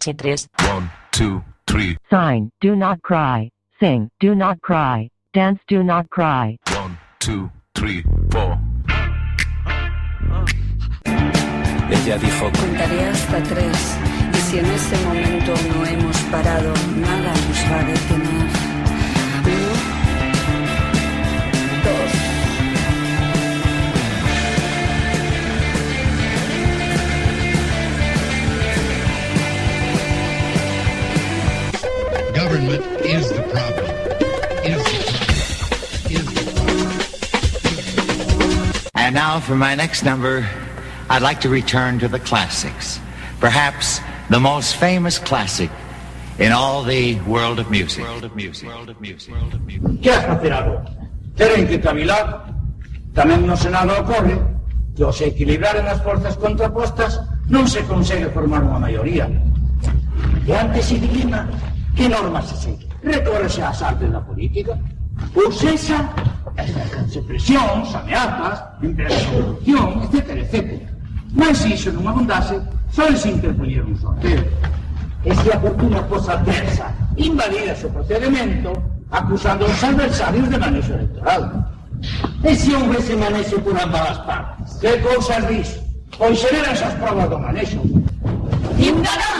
Problem. Somos chitres. One, two, three. Sign, do not cry. Sing, do not cry. Dance, do not cry. One, two, three, four. Ella dijo, Contaré hasta tres y si en ese momento no hemos parado, nada nos va a detener. Government is the problem. Is the problem. Is the problem. And now for my next number, I'd like to return to the classics. Perhaps the most famous classic in all the world of music. World of music. World of music. World of music. Que has facer agora? Que cavilar. Tamén no Senado ocorre que ao se equilibraren as forzas contrapostas non se consegue formar unha maioría. E antes se dilima que normas se segue. Recórrese ás artes da política. Ou sexa, exercense presións, ameazas, empresa de corrupción, etc, etc. Mas se iso non abundase, só se interpoñer un sorteo. E se a fortuna fosa adversa, invalidase o procedimento, acusando aos adversarios de manexo electoral. E se houvese por ambas as partes? Que cousas dis? Pois xeran esas provas do manexo. Ciudadanos,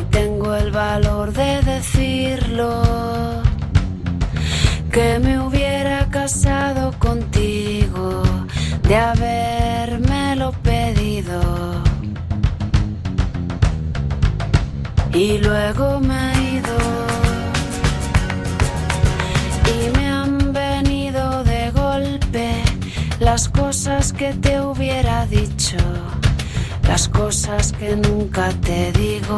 valor de decirlo. Que me hubiera casado contigo, de habérmelo pedido. Y luego me he ido. Y me han venido de golpe las cosas que te hubiera dicho, las cosas que nunca te digo.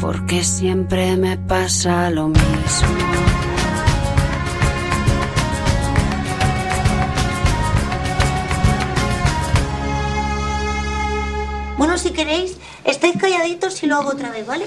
Porque siempre me pasa lo mismo. Bueno, si queréis, estáis calladitos y lo hago otra vez, ¿vale?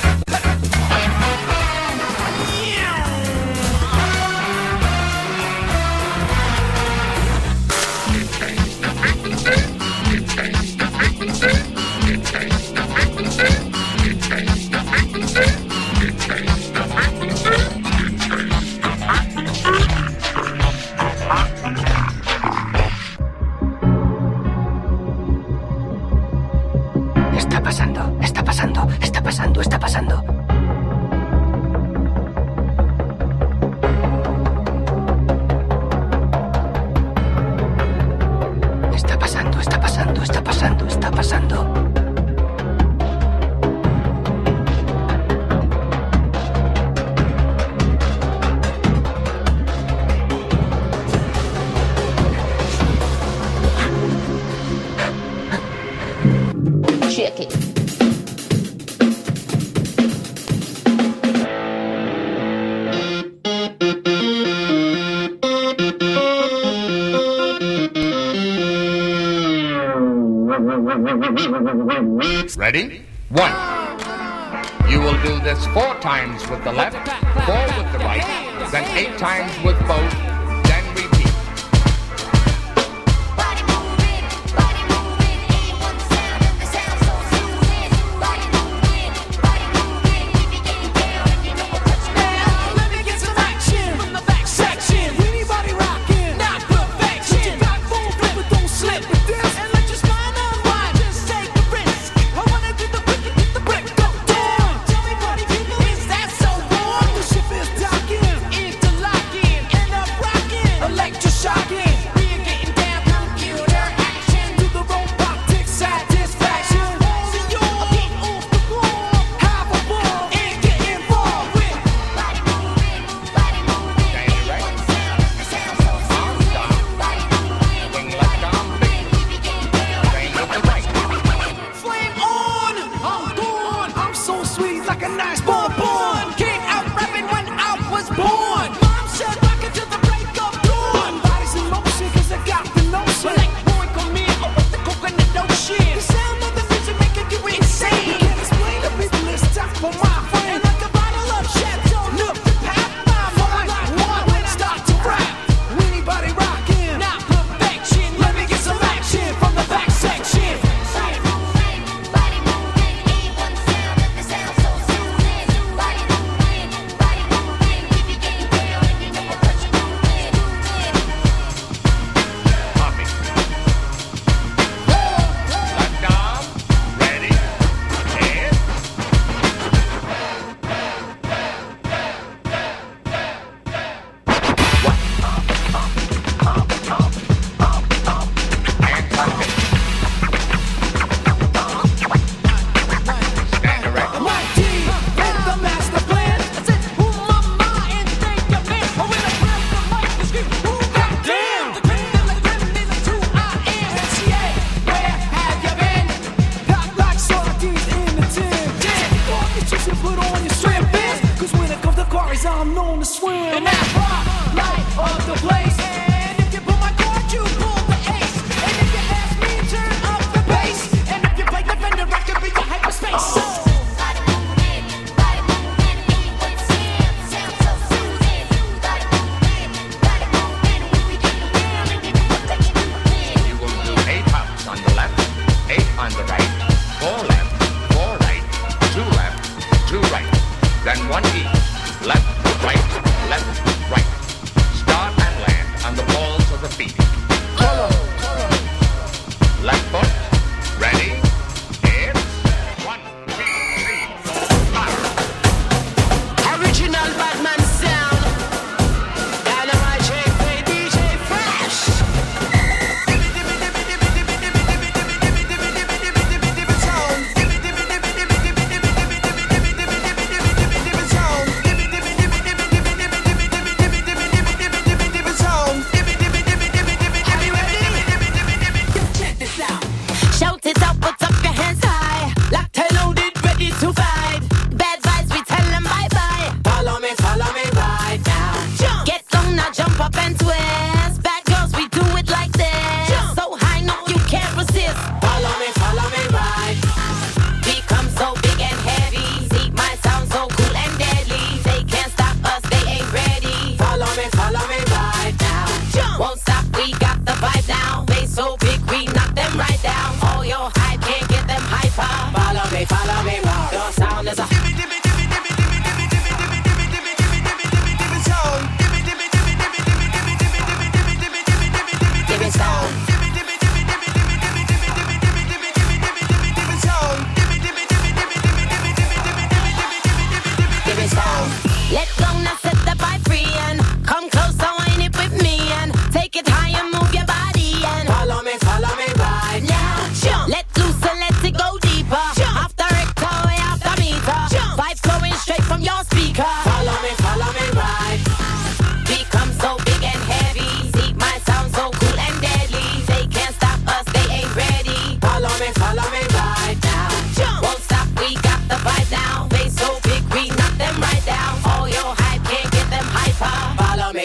está pasando? Ready? One. You will do this four times with the left, four with the right, then eight times with both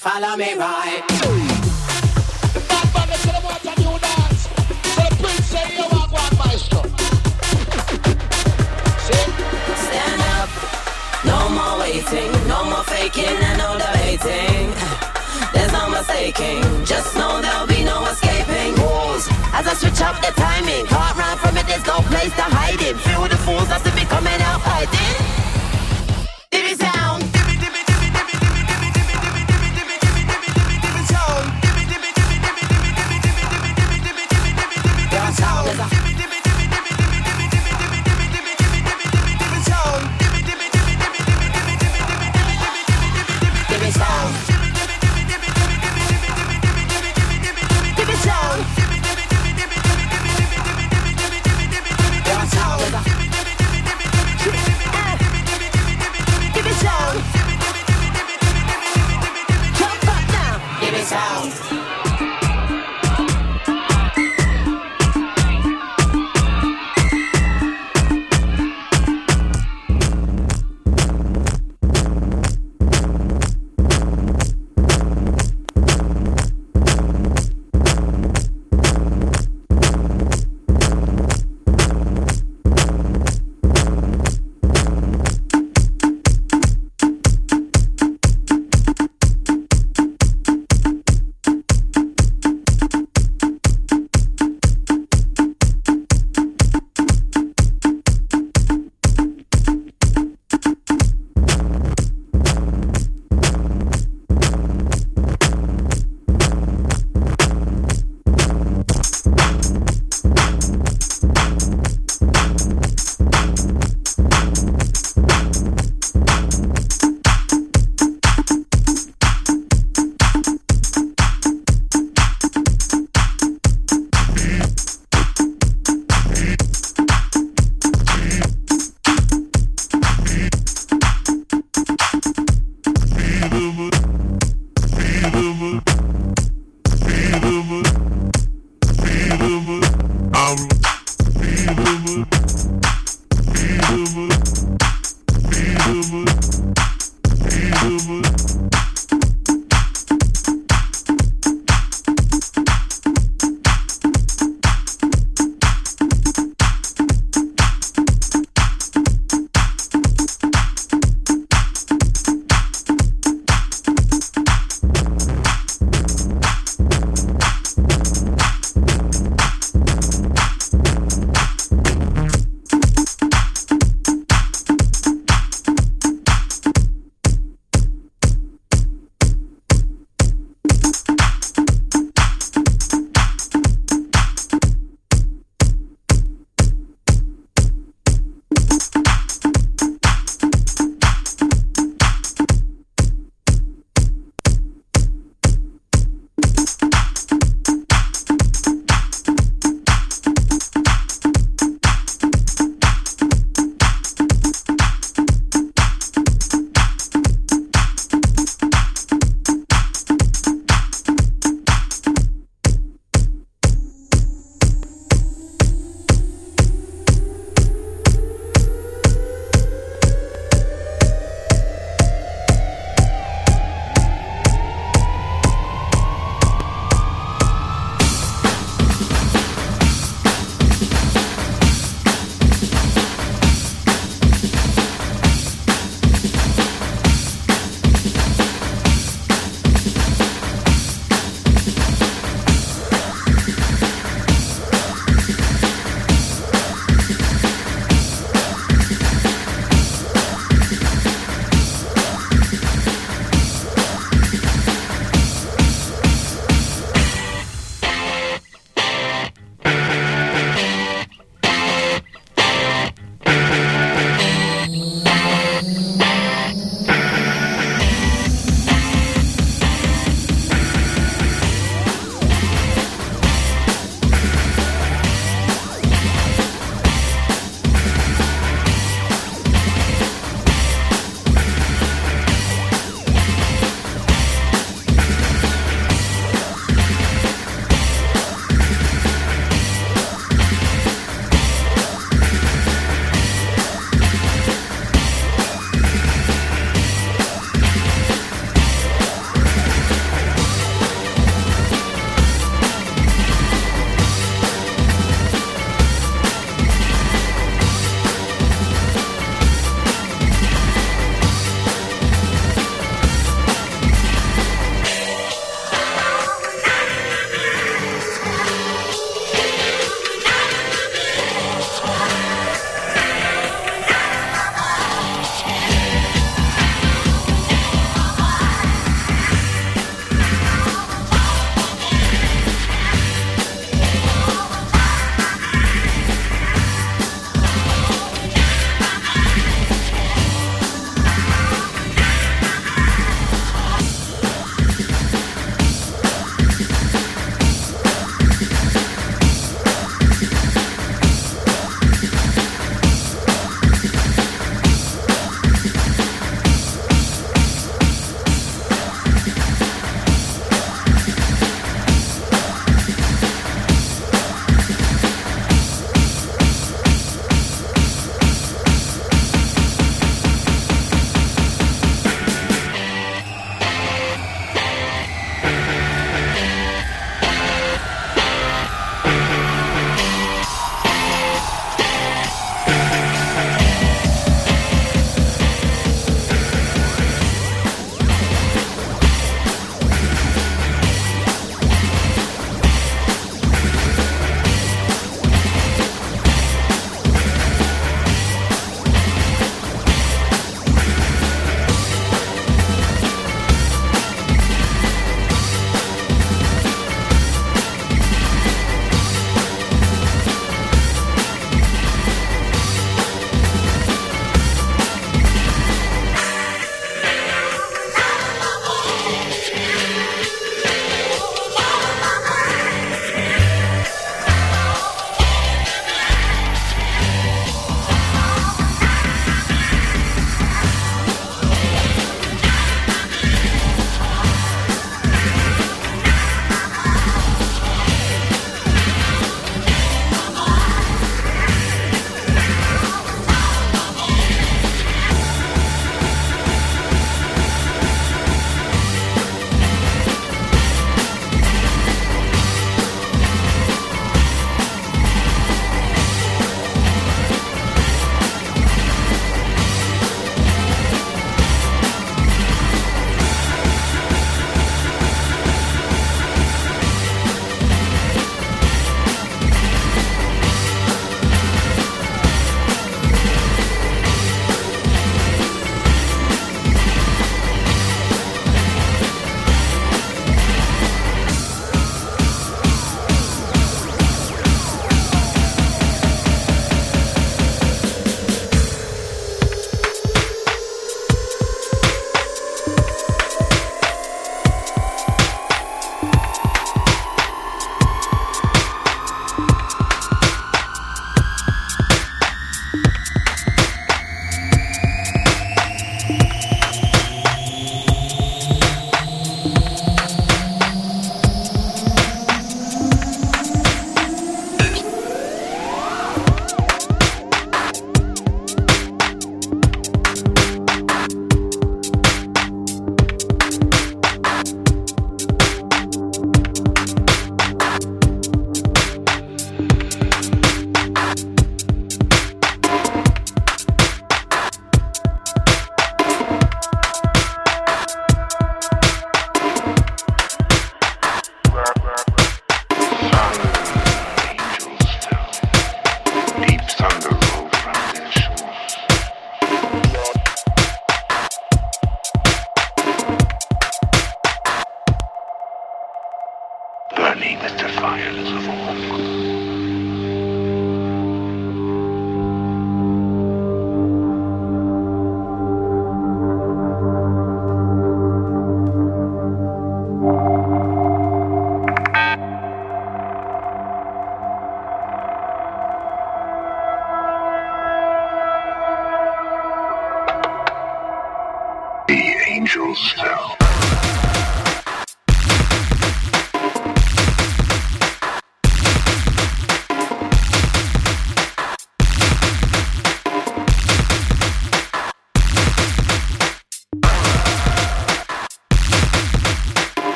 follow me right. The bad the prince walk maestro. Stand up. No more waiting, no more faking and no debating. There's no mistaking, just know there'll be no escaping. Rules, as I switch up the timing, can't run from it, there's no place to hide it. Feel the fools, that's the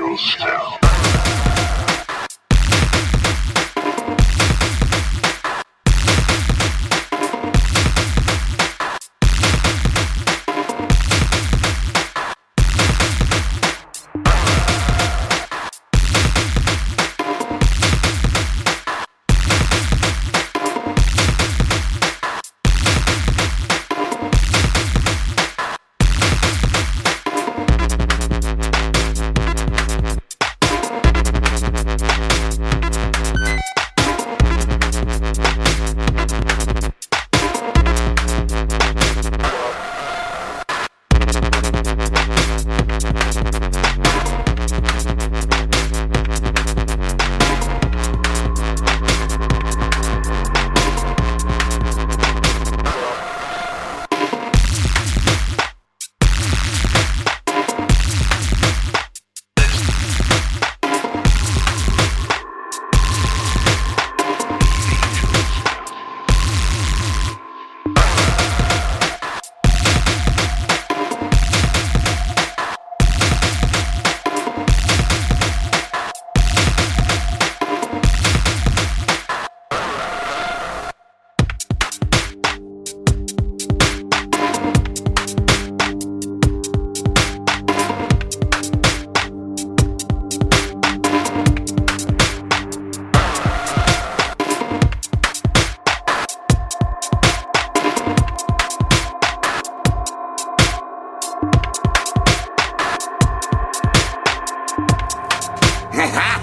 angels fell.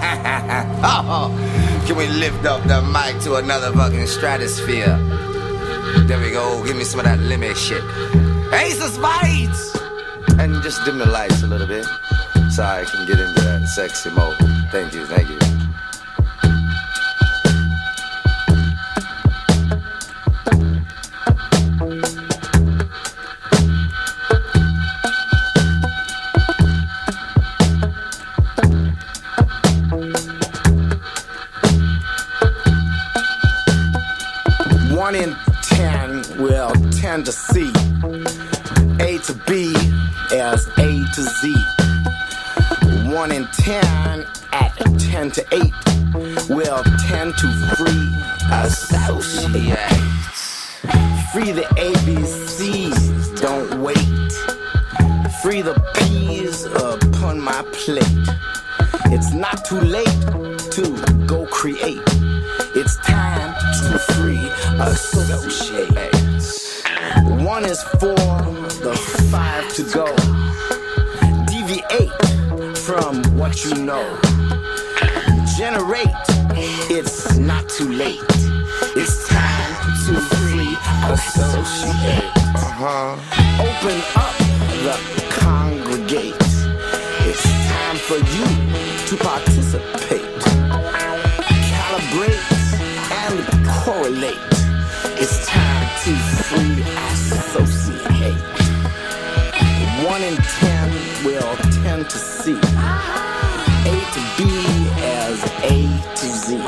can we lift up the mic to another fucking stratosphere? There we go. Give me some of that limit shit. Ace of Spades! And just dim the lights a little bit so I can get into that sexy mode. Thank you, thank you. to free associates. Free the ABCs, don't wait. Free the peas upon my plate. It's not too late to go create. It's time to free associates. One is for the five to go. Deviate from what you know. Generate it's not too late. It's time to free associate. Uh-huh. Open up the congregate. It's time for you to participate. Calibrate and correlate. It's time to free associate. One in ten will tend to see A to B as A to Z.